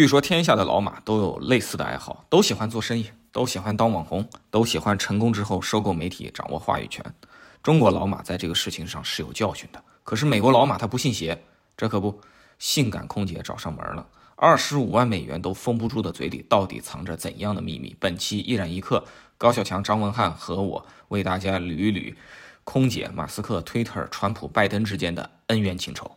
据说天下的老马都有类似的爱好，都喜欢做生意，都喜欢当网红，都喜欢成功之后收购媒体，掌握话语权。中国老马在这个事情上是有教训的，可是美国老马他不信邪，这可不，性感空姐找上门了，二十五万美元都封不住的嘴里到底藏着怎样的秘密？本期一染一刻，高小强、张文瀚和我为大家捋一捋空姐、马斯克、推特、川普、拜登之间的恩怨情仇。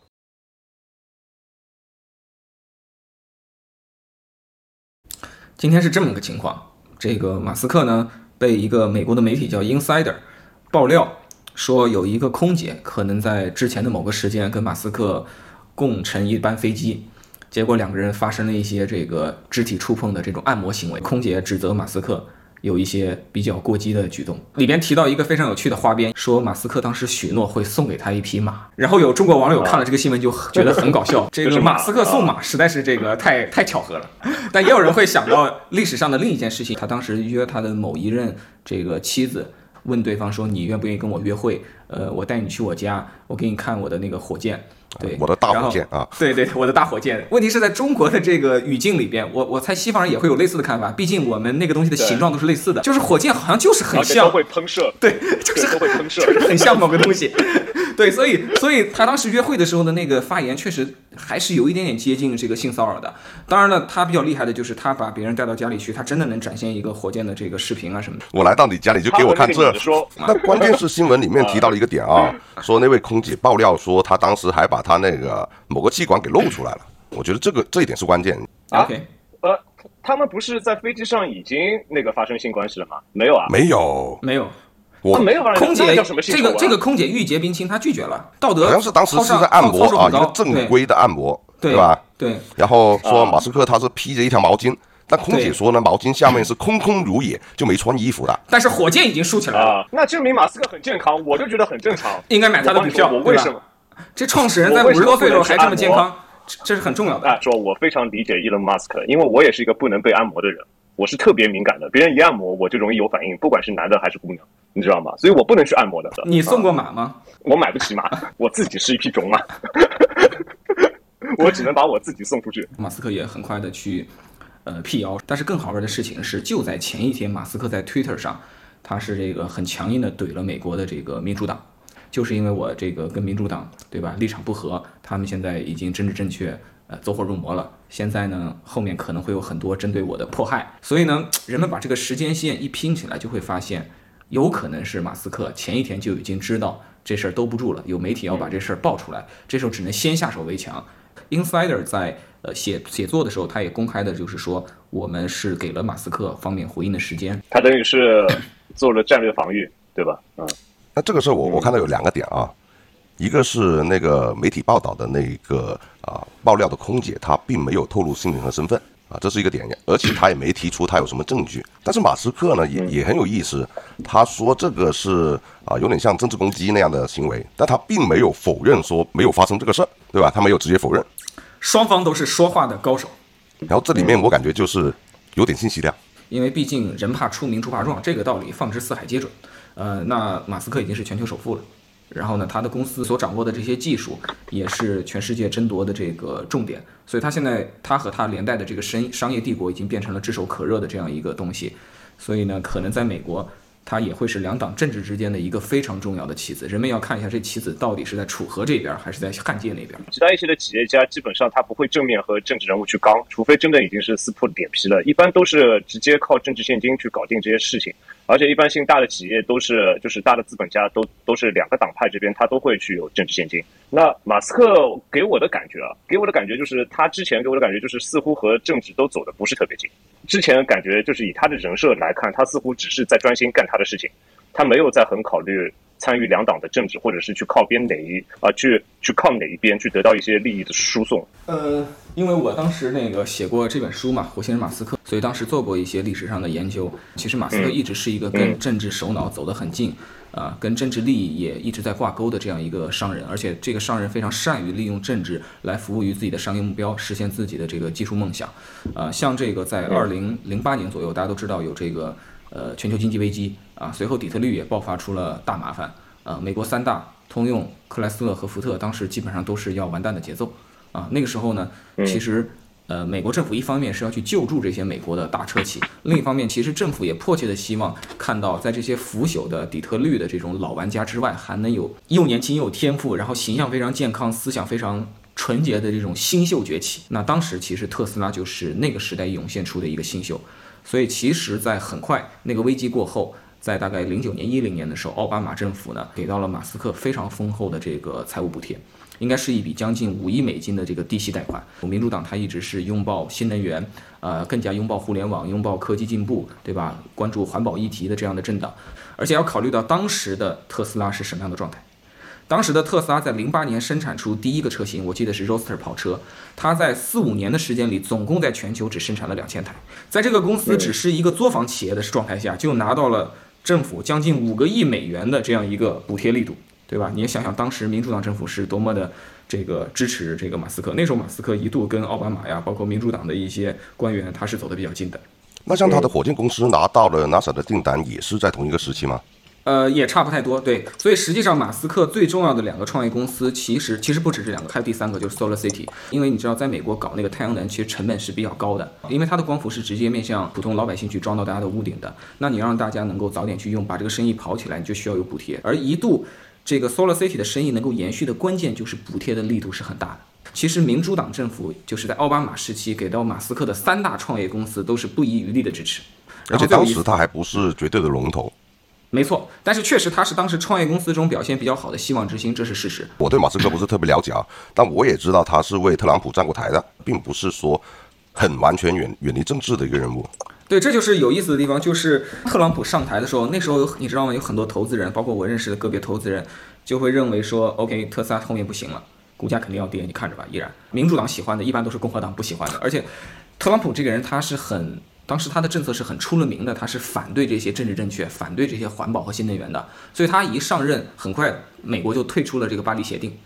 今天是这么个情况，这个马斯克呢被一个美国的媒体叫 Insider 爆料说，有一个空姐可能在之前的某个时间跟马斯克共乘一班飞机，结果两个人发生了一些这个肢体触碰的这种按摩行为，空姐指责马斯克。有一些比较过激的举动，里边提到一个非常有趣的花边，说马斯克当时许诺会送给他一匹马，然后有中国网友看了这个新闻就觉得很搞笑，这个马斯克送马实在是这个太 太巧合了，但也有人会想到历史上的另一件事情，他当时约他的某一任这个妻子。问对方说：“你愿不愿意跟我约会？呃，我带你去我家，我给你看我的那个火箭，对，我的大火箭啊，对对，我的大火箭。问题是在中国的这个语境里边，我我猜西方人也会有类似的看法，毕竟我们那个东西的形状都是类似的，就是火箭好像就是很像，会喷射，对，就是会喷射，就是很像某个东西。” 对，所以所以他当时约会的时候的那个发言，确实还是有一点点接近这个性骚扰的。当然了，他比较厉害的就是他把别人带到家里去，他真的能展现一个火箭的这个视频啊什么的。我来到你家里就给我看这，说那关键是新闻里面提到了一个点啊，说那位空姐爆料说她当时还把她那个某个气管给露出来了。我觉得这个这一点是关键。OK，呃，他们不是在飞机上已经那个发生性关系了吗？没有啊，没有，没有。我没有空姐叫什么这个这个空姐玉洁冰清，她拒绝了。道德好像是当时是在按摩啊，一个正规的按摩，对吧？对。然后说马斯克他是披着一条毛巾，但空姐说呢，毛巾下面是空空如也，就没穿衣服的。但是火箭已经竖起来了，那证明马斯克很健康，我就觉得很正常。应该买他的股票，我为什么？这创始人在五十多岁的时候还这么健康，这是很重要的。说我非常理解伊隆马斯克，因为我也是一个不能被按摩的人。我是特别敏感的，别人一按摩我就容易有反应，不管是男的还是姑娘，你知道吗？所以我不能去按摩的。你送过马吗？我买不起马，我自己是一匹种马，我只能把我自己送出去。马斯克也很快的去呃辟谣，但是更好玩的事情是，就在前一天，马斯克在 Twitter 上，他是这个很强硬的怼了美国的这个民主党，就是因为我这个跟民主党对吧立场不合，他们现在已经政治正确。呃，走火入魔了。现在呢，后面可能会有很多针对我的迫害。所以呢，人们把这个时间线一拼起来，就会发现，有可能是马斯克前一天就已经知道这事儿兜不住了，有媒体要把这事儿爆出来，这时候只能先下手为强。Insider 在呃写写作的时候，他也公开的就是说，我们是给了马斯克方面回应的时间。他等于是做了战略防御，对吧？嗯。那这个时候我我看到有两个点啊。一个是那个媒体报道的那个啊爆料的空姐，她并没有透露姓名和身份啊，这是一个点，而且他也没提出他有什么证据。但是马斯克呢也也很有意思，他说这个是啊有点像政治攻击那样的行为，但他并没有否认说没有发生这个事儿，对吧？他没有直接否认。双方都是说话的高手。然后这里面我感觉就是有点信息量，因为毕竟人怕出名猪怕壮，这个道理放之四海皆准。呃，那马斯克已经是全球首富了。然后呢，他的公司所掌握的这些技术也是全世界争夺的这个重点，所以他现在他和他连带的这个商商业帝国已经变成了炙手可热的这样一个东西，所以呢，可能在美国。他也会是两党政治之间的一个非常重要的棋子，人们要看一下这棋子到底是在楚河这边还是在汉界那边。其他一些的企业家基本上他不会正面和政治人物去刚，除非真的已经是撕破脸皮了，一般都是直接靠政治现金去搞定这些事情。而且一般性大的企业都是就是大的资本家都都是两个党派这边他都会去有政治现金。那马斯克给我的感觉啊，给我的感觉就是他之前给我的感觉就是似乎和政治都走的不是特别近。之前感觉就是以他的人设来看，他似乎只是在专心干他的事情，他没有在很考虑参与两党的政治，或者是去靠边哪一啊去去靠哪一边去得到一些利益的输送。呃，因为我当时那个写过这本书嘛，《火星人马斯克》，所以当时做过一些历史上的研究。其实马斯克一直是一个跟政治首脑走得很近。啊，跟政治利益也一直在挂钩的这样一个商人，而且这个商人非常善于利用政治来服务于自己的商业目标，实现自己的这个技术梦想。啊，像这个在二零零八年左右，大家都知道有这个呃全球经济危机啊，随后底特律也爆发出了大麻烦啊，美国三大通用、克莱斯勒和福特当时基本上都是要完蛋的节奏啊。那个时候呢，其实呃，美国政府一方面是要去救助这些美国的大车企，另一方面，其实政府也迫切的希望看到，在这些腐朽的底特律的这种老玩家之外，还能有又年轻又有天赋，然后形象非常健康、思想非常纯洁的这种新秀崛起。那当时其实特斯拉就是那个时代涌现出的一个新秀，所以其实，在很快那个危机过后，在大概零九年、一零年的时候，奥巴马政府呢给到了马斯克非常丰厚的这个财务补贴。应该是一笔将近五亿美金的这个低息贷款。民主党它一直是拥抱新能源，呃，更加拥抱互联网，拥抱科技进步，对吧？关注环保议题的这样的政党，而且要考虑到当时的特斯拉是什么样的状态。当时的特斯拉在零八年生产出第一个车型，我记得是 Roadster 跑车，它在四五年的时间里，总共在全球只生产了两千台。在这个公司只是一个作坊企业的状态下，就拿到了政府将近五个亿美元的这样一个补贴力度。对吧？你也想想，当时民主党政府是多么的这个支持这个马斯克。那时候马斯克一度跟奥巴马呀，包括民主党的一些官员，他是走得比较近的。那像他的火箭公司拿到了 NASA 的订单，也是在同一个时期吗？呃，也差不太多。对，所以实际上马斯克最重要的两个创业公司，其实其实不止这两个，还有第三个就是 Solar City。因为你知道，在美国搞那个太阳能，其实成本是比较高的，因为它的光伏是直接面向普通老百姓去装到大家的屋顶的。那你让大家能够早点去用，把这个生意跑起来，你就需要有补贴。而一度。这个 Solar City 的生意能够延续的关键就是补贴的力度是很大的。其实民主党政府就是在奥巴马时期给到马斯克的三大创业公司都是不遗余力的支持，而且当时他还不是绝对的龙头。没错，但是确实他是当时创业公司中表现比较好的希望之星，这是事实。我对马斯克不是特别了解啊，但我也知道他是为特朗普站过台的，并不是说很完全远远离政治的一个人物。对，这就是有意思的地方。就是特朗普上台的时候，那时候有你知道吗？有很多投资人，包括我认识的个别投资人，就会认为说，OK，特斯拉后面不行了，股价肯定要跌，你看着吧。依然，民主党喜欢的，一般都是共和党不喜欢的。而且，特朗普这个人他是很，当时他的政策是很出了名的，他是反对这些政治正确，反对这些环保和新能源的。所以他一上任，很快美国就退出了这个巴黎协定。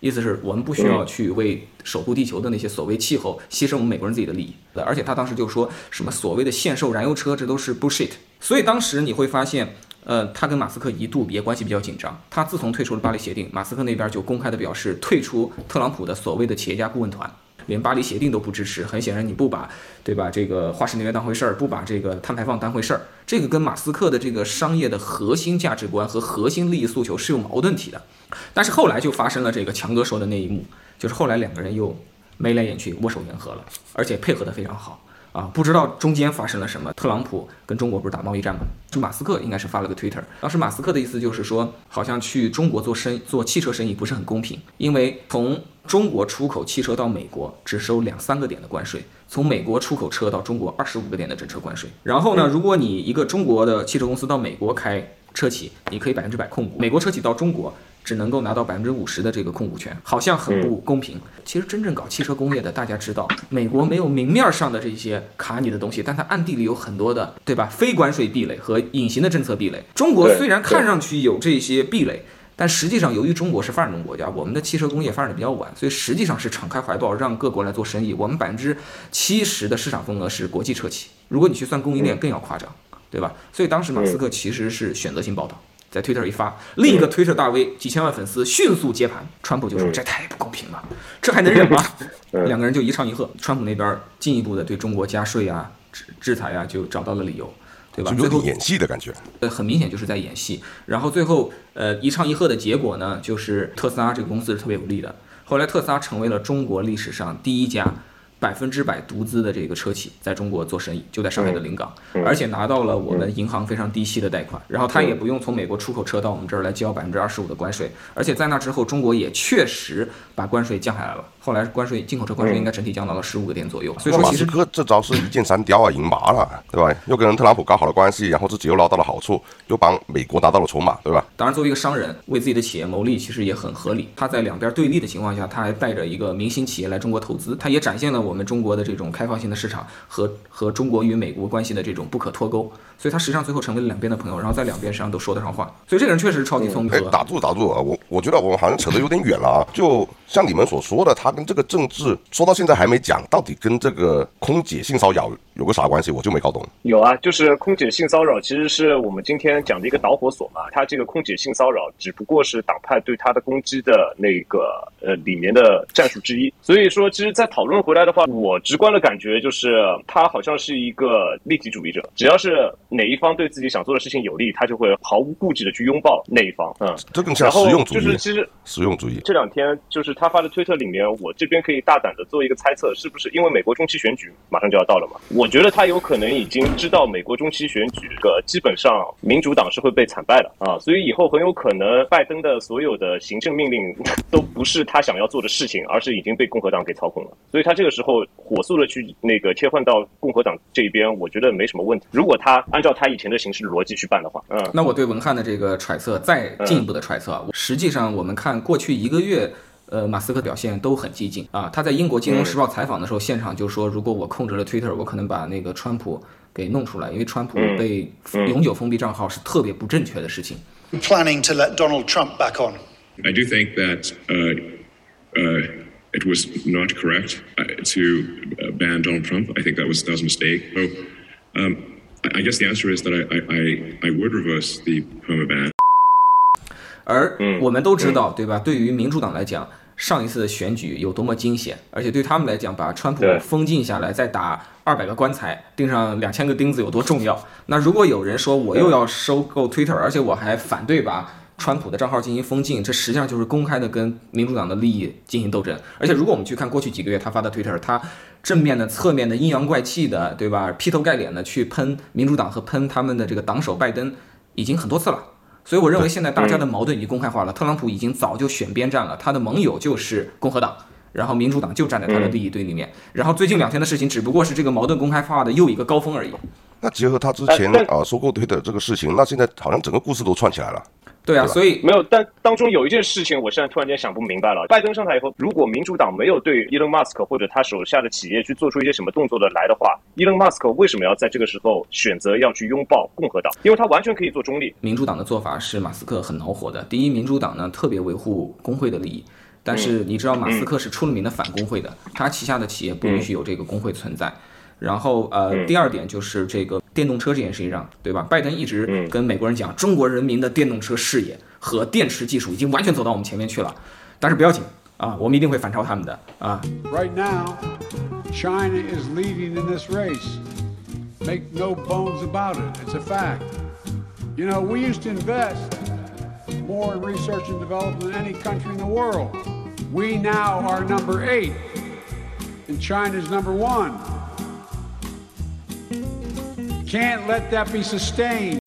意思是我们不需要去为守护地球的那些所谓气候牺牲我们美国人自己的利益，而且他当时就说什么所谓的限售燃油车，这都是 bullshit。所以当时你会发现，呃，他跟马斯克一度也关系比较紧张。他自从退出了巴黎协定，马斯克那边就公开的表示退出特朗普的所谓的企业家顾问团。连巴黎协定都不支持，很显然你不把，对吧？这个化石能源当回事儿，不把这个碳排放当回事儿，这个跟马斯克的这个商业的核心价值观和核心利益诉求是有矛盾体的。但是后来就发生了这个强哥说的那一幕，就是后来两个人又眉来眼去，握手言和了，而且配合得非常好。啊，不知道中间发生了什么。特朗普跟中国不是打贸易战吗？就马斯克应该是发了个 Twitter，当时马斯克的意思就是说，好像去中国做生做汽车生意不是很公平，因为从中国出口汽车到美国只收两三个点的关税，从美国出口车到中国二十五个点的整车关税。然后呢，如果你一个中国的汽车公司到美国开车企，你可以百分之百控股；美国车企到中国。只能够拿到百分之五十的这个控股权，好像很不公平。其实真正搞汽车工业的，大家知道，美国没有明面上的这些卡你的东西，但它暗地里有很多的，对吧？非关税壁垒和隐形的政策壁垒。中国虽然看上去有这些壁垒，但实际上由于中国是发展中国家，我们的汽车工业发展的比较晚，所以实际上是敞开怀抱让各国来做生意。我们百分之七十的市场份额是国际车企，如果你去算供应链更要夸张，对吧？所以当时马斯克其实是选择性报道。在推特一发，另一个推特大 V 几千万粉丝迅速接盘，川普就说这太不公平了，这还能忍吗？两个人就一唱一和，川普那边进一步的对中国加税啊、制制裁啊，就找到了理由，对吧？有点演戏的感觉，呃，很明显就是在演戏。然后最后，呃，一唱一和的结果呢，就是特斯拉这个公司是特别有利的。后来特斯拉成为了中国历史上第一家。百分之百独资的这个车企在中国做生意，就在上海的临港，而且拿到了我们银行非常低息的贷款，然后他也不用从美国出口车到我们这儿来交百分之二十五的关税，而且在那之后，中国也确实把关税降下来了。后来关税进口车关税应该整体降到了十五个点左右。所以说，其实这招是一箭三雕啊，赢麻了，对吧？又跟特朗普搞好了关系，然后自己又捞到了好处，又帮美国拿到了筹码，对吧？当然，作为一个商人，为自己的企业谋利，其实也很合理。他在两边对立的情况下，他还带着一个明星企业来中国投资，他也展现了我们中国的这种。开放性的市场和和中国与美国关系的这种不可脱钩，所以他实际上最后成为了两边的朋友，然后在两边实际上都说得上话，所以这个人确实是超级聪明。哎，打住打住啊！我我觉得我们好像扯得有点远了啊！就像你们所说的，他他跟这个政治说到现在还没讲，到底跟这个空姐性骚扰有个啥关系？我就没搞懂。有啊，就是空姐性骚扰，其实是我们今天讲的一个导火索嘛。他这个空姐性骚扰只不过是党派对他的攻击的那个呃里面的战术之一。所以说，其实，在讨论回来的话，我直观的感觉就是他好像是一个利己主义者，只要是哪一方对自己想做的事情有利，他就会毫无顾忌的去拥抱那一方。嗯，这更像实用主义。就是其实实用主义。这两天就是他发的推特里面，我这边可以大胆的做一个猜测，是不是因为美国中期选举马上就要到了嘛？我觉得他有可能已经知道美国中期选举个基本上民主党是会被惨败的啊，所以以后很有可能拜登的所有的行政命令 都不是他想要做的事情，而是已经被共和党给操控了。所以他这个时候火速的去那个切换到共和党这一边，我觉得没什么问题。如果他按照他以前的形式逻辑去办的话，嗯，那我对文翰的这个揣测再进一步的揣测，实际上我们看过去一个月。呃，马斯克表现都很激进啊！他在英国《金融时报》采访的时候，现场就说，如果我控制了 Twitter，我可能把那个川普给弄出来，因为川普被永久封闭账号是特别不正确的事情。Planning to let Donald Trump back on. I do think that uh, uh, it was not correct to ban Donald Trump. I think that was that was a mistake. So, um, I guess the answer is that I I I would reverse the perma ban. 而我们都知道，对吧？对于民主党来讲，上一次的选举有多么惊险，而且对他们来讲，把川普封禁下来，再打二百个棺材，钉上两千个钉子有多重要？那如果有人说我又要收购 Twitter，而且我还反对把川普的账号进行封禁，这实际上就是公开的跟民主党的利益进行斗争。而且如果我们去看过去几个月他发的 Twitter，他正面的、侧面的、阴阳怪气的，对吧？劈头盖脸的去喷民主党和喷他们的这个党首拜登，已经很多次了。所以我认为现在大家的矛盾已经公开化了，特朗普已经早就选边站了，他的盟友就是共和党，然后民主党就站在他的利益堆里面，然后最近两天的事情只不过是这个矛盾公开化的又一个高峰而已。那结合他之前啊收购推的这个事情，那现在好像整个故事都串起来了。对啊，所以没有，但当中有一件事情，我现在突然间想不明白了。拜登上台以后，如果民主党没有对伊隆马斯克或者他手下的企业去做出一些什么动作的来的话，伊隆马斯克为什么要在这个时候选择要去拥抱共和党？因为他完全可以做中立。民主党的做法是马斯克很恼火的。第一，民主党呢特别维护工会的利益，但是你知道马斯克是出了名的反工会的，他旗下的企业不允许有这个工会存在。然后呃，第二点就是这个电动车这件事情上，对吧？拜登一直跟美国人讲，中国人民的电动车事业和电池技术已经完全走到我们前面去了。但是不要紧啊，我们一定会反超他们的啊。Right now, China is leading in this race. Make no bones about it. It's a fact. You know, we used to invest more in research and development than any country in the world. We now are number eight, and China's number one. Can't let that be sustained.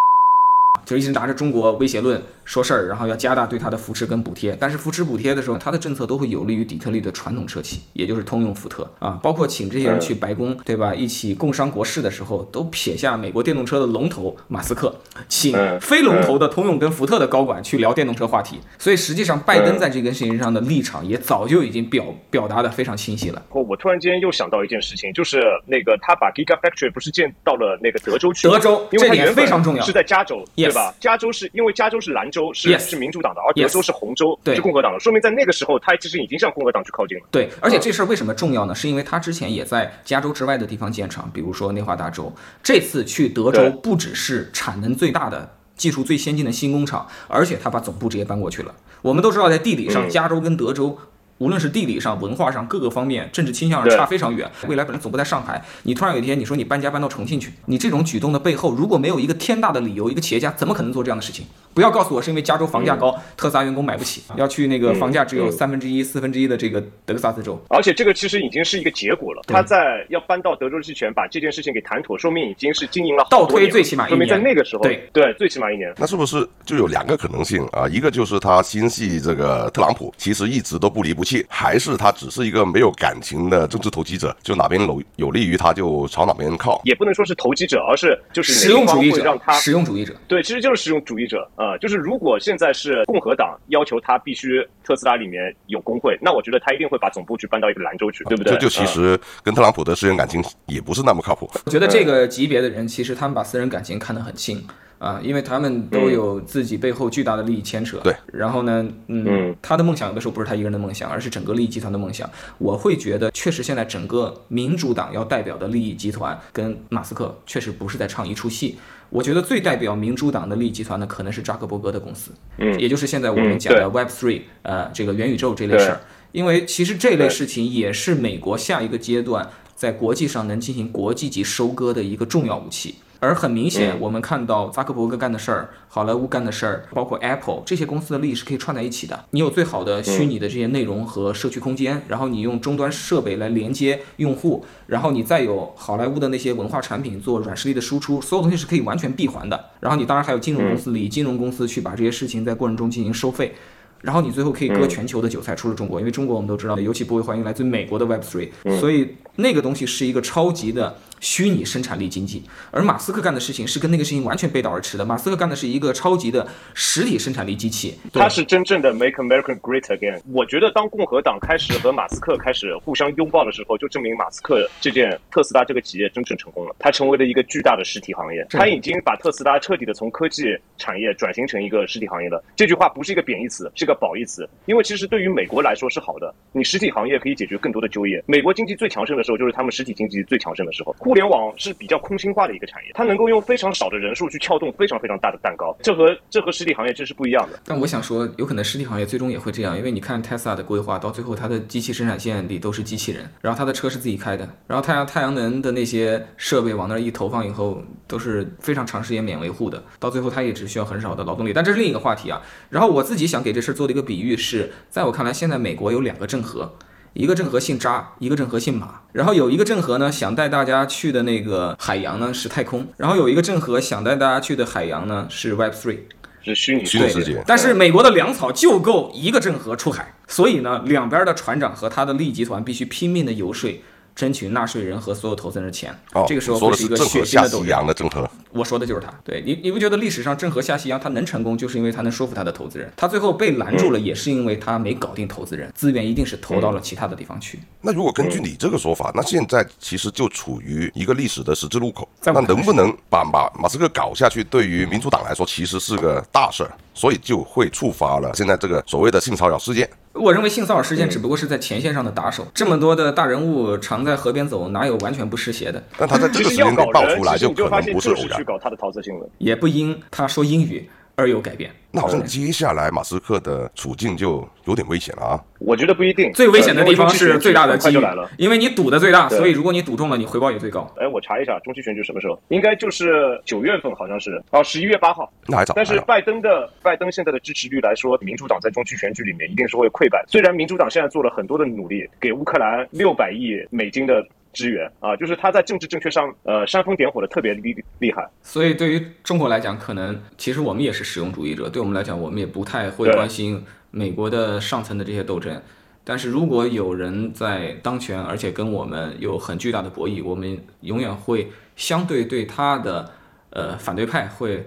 就一直拿着中国威胁论说事儿，然后要加大对它的扶持跟补贴。但是扶持补贴的时候，它的政策都会有利于底特律的传统车企，也就是通用、福特啊。包括请这些人去白宫，对吧？一起共商国事的时候，都撇下美国电动车的龙头马斯克，请非龙头的通用跟福特的高管去聊电动车话题。所以实际上，拜登在这件事情上的立场也早就已经表表达的非常清晰了。哦我突然间又想到一件事情，就是那个他把 Gigafactory 不是建到了那个德州去？德州，因为这点非常重要，是在加州，对吧？加州是因为加州是蓝州，是是民主党的，而德州是红州，是共和党的。说明在那个时候，他其实已经向共和党去靠近了。对，而且这事儿为什么重要呢？是因为他之前也在加州之外的地方建厂，比如说内华达州。这次去德州，不只是产能最大的、技术最先进的新工厂，而且他把总部直接搬过去了。我们都知道，在地理上，加州跟德州。无论是地理上、文化上各个方面，政治倾向上差非常远。未来本来总部在上海，你突然有一天你说你搬家搬到重庆去，你这种举动的背后，如果没有一个天大的理由，一个企业家怎么可能做这样的事情？不要告诉我是因为加州房价高，特斯拉员工买不起，要去那个房价只有三分之一、四分之一的这个德克萨斯州。而且这个其实已经是一个结果了。他在要搬到德州之前把这件事情给谈妥，说明已经是经营了倒推最起码一年说明在那个时候对对最起码一年。那是不是就有两个可能性啊？一个就是他心系这个特朗普，其实一直都不离不弃，还是他。只是一个没有感情的政治投机者，就哪边有有利于他，就朝哪边靠。也不能说是投机者，而是就是实用主义者，让他实用主义者。对，其实就是实用主义者啊。就是如果现在是共和党要求他必须特斯拉里面有工会，那我觉得他一定会把总部去搬到一个兰州去，对不对？这就其实跟特朗普的私人感情也不是那么靠谱。我觉得这个级别的人，其实他们把私人感情看得很轻。啊，因为他们都有自己背后巨大的利益牵扯。对，然后呢，嗯，嗯他的梦想有的时候不是他一个人的梦想，而是整个利益集团的梦想。我会觉得，确实现在整个民主党要代表的利益集团跟马斯克确实不是在唱一出戏。我觉得最代表民主党的利益集团呢，可能是扎克伯格的公司，嗯也就是现在我们讲的嗯 Web Three，呃，这个元宇宙这类事儿。因为其实这类事情也是美国下一个阶段在国际上能进行国际级收割的一个重要武器。而很明显，我们看到扎克伯格干的事儿，好莱坞干的事儿，包括 Apple 这些公司的利益是可以串在一起的。你有最好的虚拟的这些内容和社区空间，然后你用终端设备来连接用户，然后你再有好莱坞的那些文化产品做软实力的输出，所有东西是可以完全闭环的。然后你当然还有金融公司利益，金融公司去把这些事情在过程中进行收费。然后你最后可以割全球的韭菜，除了中国，因为中国我们都知道，尤其不会欢迎来自美国的 Web Three，所以那个东西是一个超级的虚拟生产力经济。而马斯克干的事情是跟那个事情完全背道而驰的。马斯克干的是一个超级的实体生产力机器，他是真正的 Make America Great Again。我觉得当共和党开始和马斯克开始互相拥抱的时候，就证明马斯克这件特斯拉这个企业真正成功了。它成为了一个巨大的实体行业，他已经把特斯拉彻底的从科技产业转型成一个实体行业了。这句话不是一个贬义词，是个褒义词。因为其实对于美国来说是好的，你实体行业可以解决更多的就业。美国经济最强盛的时候，就是他们实体经济最强盛的时候。互联网是比较空心化的一个产业，它能够用非常少的人数去撬动非常非常大的蛋糕，这和这和实体行业这是不一样的。但我想说，有可能实体行业最终也会这样，因为你看 Tesla 的规划，到最后它的机器生产线里都是机器人，然后它的车是自己开的，然后太阳太阳能的那些设备往那儿一投放以后，都是非常长时间免维护的，到最后它也只需要很少的劳动力。但这是另一个话题啊。然后我自己想给这事儿做的一个比喻是，在我看来，现在美国有两个郑和。一个郑和姓扎，一个郑和姓马。然后有一个郑和呢，想带大家去的那个海洋呢是太空，然后有一个郑和想带大家去的海洋呢是 Web Three。是虚拟世界但是美国的粮草就够一个郑和出海，所以呢，两边的船长和他的利益集团必须拼命的游说，争取纳税人和所有投资人的钱。哦，这个时候说的会是一个正和下血腥的斗争。西洋的郑和，我说的就是他。对你，你不觉得历史上郑和下西洋他能成功，就是因为他能说服他的投资人。他最后被拦住了，也是因为他没搞定投资人，资源一定是投到了其他的地方去。那如果根据你这个说法，那现在其实就处于一个历史的十字路口。那能不能把马马斯克搞下去，对于民主党来说其实是个大事儿，所以就会触发了现在这个所谓的性骚扰事件。我认为性骚扰事件只不过是在前线上的打手，这么多的大人物常在河边走，哪有完全不湿鞋的？但他在这个时间爆出来，就可能不是偶然去。搞他的桃色新闻。也不因他说英语而有改变。那好像接下来马斯克的处境就有点危险了啊！我觉得不一定。最危险的地方是最大的机遇很快就来了。，因为你赌的最大，所以如果你赌中了，你回报也最高。哎，我查一下中期选举什么时候？应该就是九月份，好像是哦，十一月八号。那还早，但是。拜登的拜登现在的支持率来说，民主党在中期选举里面一定是会溃败。虽然民主党现在做了很多的努力，给乌克兰六百亿美金的支援啊，就是他在政治正确上呃煽风点火的特别厉厉害。所以对于中国来讲，可能其实我们也是实用主义者，对我们来讲，我们也不太会关心美国的上层的这些斗争。但是如果有人在当权，而且跟我们有很巨大的博弈，我们永远会相对对他的呃反对派会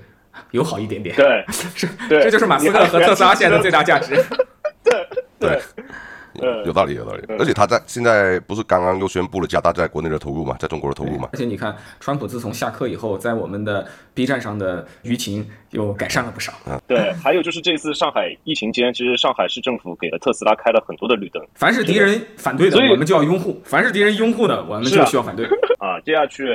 友好一点点。对，是，这就是马斯克和特斯拉现在的最大价值。对，呃有道理，有道理。而且他在现在不是刚刚又宣布了加大在国内的投入嘛，在中国的投入嘛？而且你看，川普自从下课以后，在我们的 B 站上的舆情又改善了不少。对，还有就是这次上海疫情间，其实上海市政府给了特斯拉开了很多的绿灯凡是敌人反对的我们就要拥护；凡是敌人拥护的，我们就需要反对。啊。接下去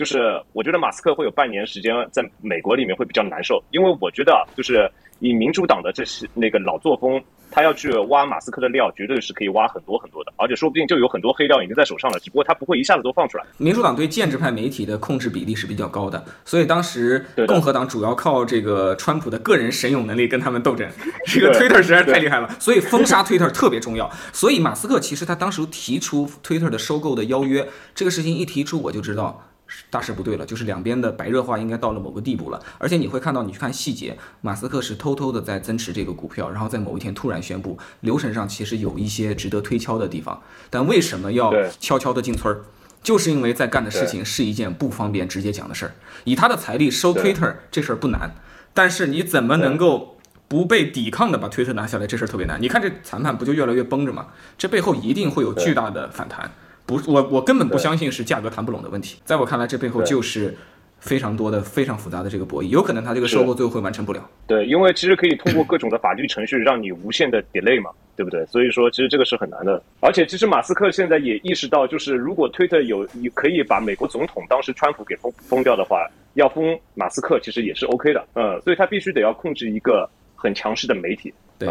就是我觉得马斯克会有半年时间在美国里面会比较难受，因为我觉得啊就是以民主党的这些那个老作风，他要去挖马斯克的料，绝对是可以挖很多很多的，而且说不定就有很多黑料已经在手上了，只不过他不会一下子都放出来。民主党对建制派媒体的控制比例是比较高的，所以当时共和党主要靠这个川普的个人神勇能力跟他们斗争。这个对 Twitter 实在是太厉害了，所以封杀 Twitter 特别重要。所以马斯克其实他当时提出 Twitter 的收购的邀约，这个事情一提出，我就知道。大事不对了，就是两边的白热化应该到了某个地步了，而且你会看到，你去看细节，马斯克是偷偷的在增持这个股票，然后在某一天突然宣布，流程上其实有一些值得推敲的地方，但为什么要悄悄的进村儿？就是因为在干的事情是一件不方便直接讲的事儿。以他的财力收对 Twitter 这事儿不难，但是你怎么能够不被抵抗的把 Twitter 拿下来，这事儿特别难。你看这谈判不就越来越绷着吗？这背后一定会有巨大的反弹。不，我我根本不相信是价格谈不拢的问题。在我看来，这背后就是非常多的、非常复杂的这个博弈，有可能他这个收购最后会完成不了。对，因为其实可以通过各种的法律程序让你无限的 delay 嘛，对不对？所以说其实这个是很难的。而且其实马斯克现在也意识到，就是如果推特有可以把美国总统当时川普给封封掉的话，要封马斯克其实也是 OK 的。嗯，所以他必须得要控制一个很强势的媒体。对。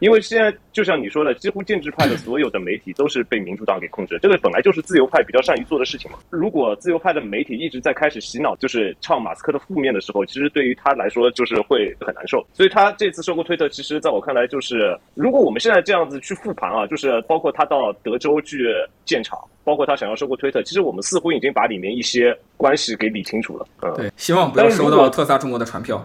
因为现在就像你说的，几乎建制派的所有的媒体都是被民主党给控制，这个本来就是自由派比较善于做的事情嘛。如果自由派的媒体一直在开始洗脑，就是唱马斯克的负面的时候，其实对于他来说就是会很难受。所以他这次收购推特，其实在我看来就是，如果我们现在这样子去复盘啊，就是包括他到德州去建厂，包括他想要收购推特，其实我们似乎已经把里面一些关系给理清楚了。嗯，对，希望不要收到特斯拉中国的传票。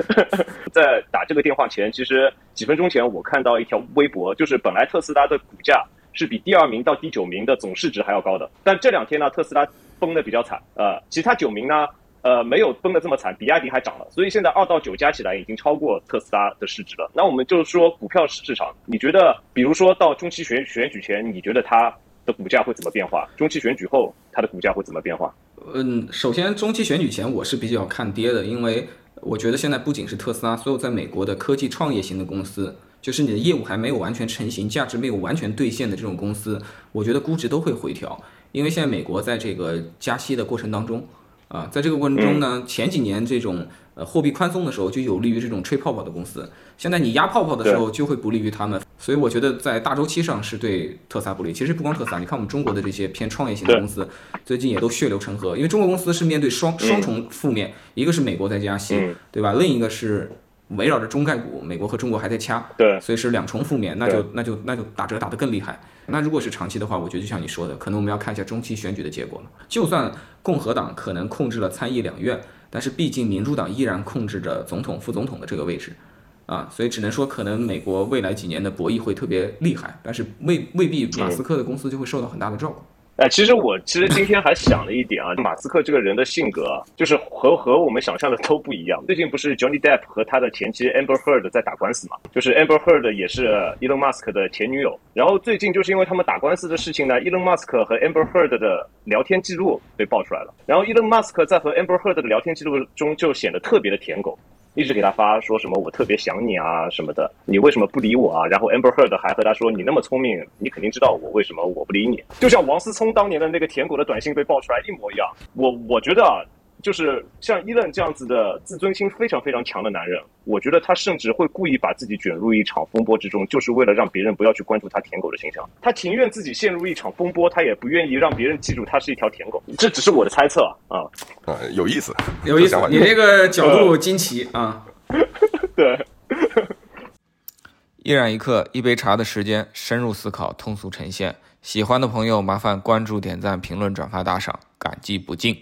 在打这个电话前，其实几分钟前我看到一条微博，就是本来特斯拉的股价是比第二名到第九名的总市值还要高的，但这两天呢，特斯拉崩的比较惨，呃，其他九名呢，呃，没有崩的这么惨，比亚迪还涨了，所以现在二到九加起来已经超过特斯拉的市值了。那我们就是说，股票市场，你觉得，比如说到中期选选举前，你觉得它的股价会怎么变化？中期选举后，它的股价会怎么变化？嗯，首先中期选举前我是比较看跌的，因为。我觉得现在不仅是特斯拉，所有在美国的科技创业型的公司，就是你的业务还没有完全成型、价值没有完全兑现的这种公司，我觉得估值都会回调，因为现在美国在这个加息的过程当中。啊，在这个过程中呢，前几年这种呃货币宽松的时候，就有利于这种吹泡泡的公司。现在你压泡泡的时候，就会不利于他们。所以我觉得在大周期上是对特斯拉不利。其实不光特斯拉，你看我们中国的这些偏创业型的公司，最近也都血流成河。因为中国公司是面对双双重负面，一个是美国在加息，对吧？另一个是。围绕着中概股，美国和中国还在掐，对，所以是两重负面，那就那就那就打折打得更厉害。那如果是长期的话，我觉得就像你说的，可能我们要看一下中期选举的结果了。就算共和党可能控制了参议两院，但是毕竟民主党依然控制着总统、副总统的这个位置，啊，所以只能说可能美国未来几年的博弈会特别厉害，但是未未必马斯克的公司就会受到很大的照顾。哎，其实我其实今天还想了一点啊，马斯克这个人的性格，就是和和我们想象的都不一样。最近不是 Johnny Depp 和他的前妻 Amber Heard 在打官司嘛？就是 Amber Heard 也是 Elon Musk 的前女友。然后最近就是因为他们打官司的事情呢，Elon Musk 和 Amber Heard 的聊天记录被爆出来了。然后 Elon Musk 在和 Amber Heard 的聊天记录中就显得特别的舔狗。一直给他发说什么我特别想你啊什么的，你为什么不理我啊？然后 Amber Heard 还和他说你那么聪明，你肯定知道我为什么我不理你。就像王思聪当年的那个舔狗的短信被爆出来一模一样。我我觉得啊。就是像伊伦这样子的自尊心非常非常强的男人，我觉得他甚至会故意把自己卷入一场风波之中，就是为了让别人不要去关注他舔狗的形象。他情愿自己陷入一场风波，他也不愿意让别人记住他是一条舔狗。这只是我的猜测啊啊，有意思，有意思，你这个角度惊奇啊。对，一然一刻，一杯茶的时间，深入思考，通俗呈现。喜欢的朋友，麻烦关注、点赞、评论、转发、打赏，感激不尽。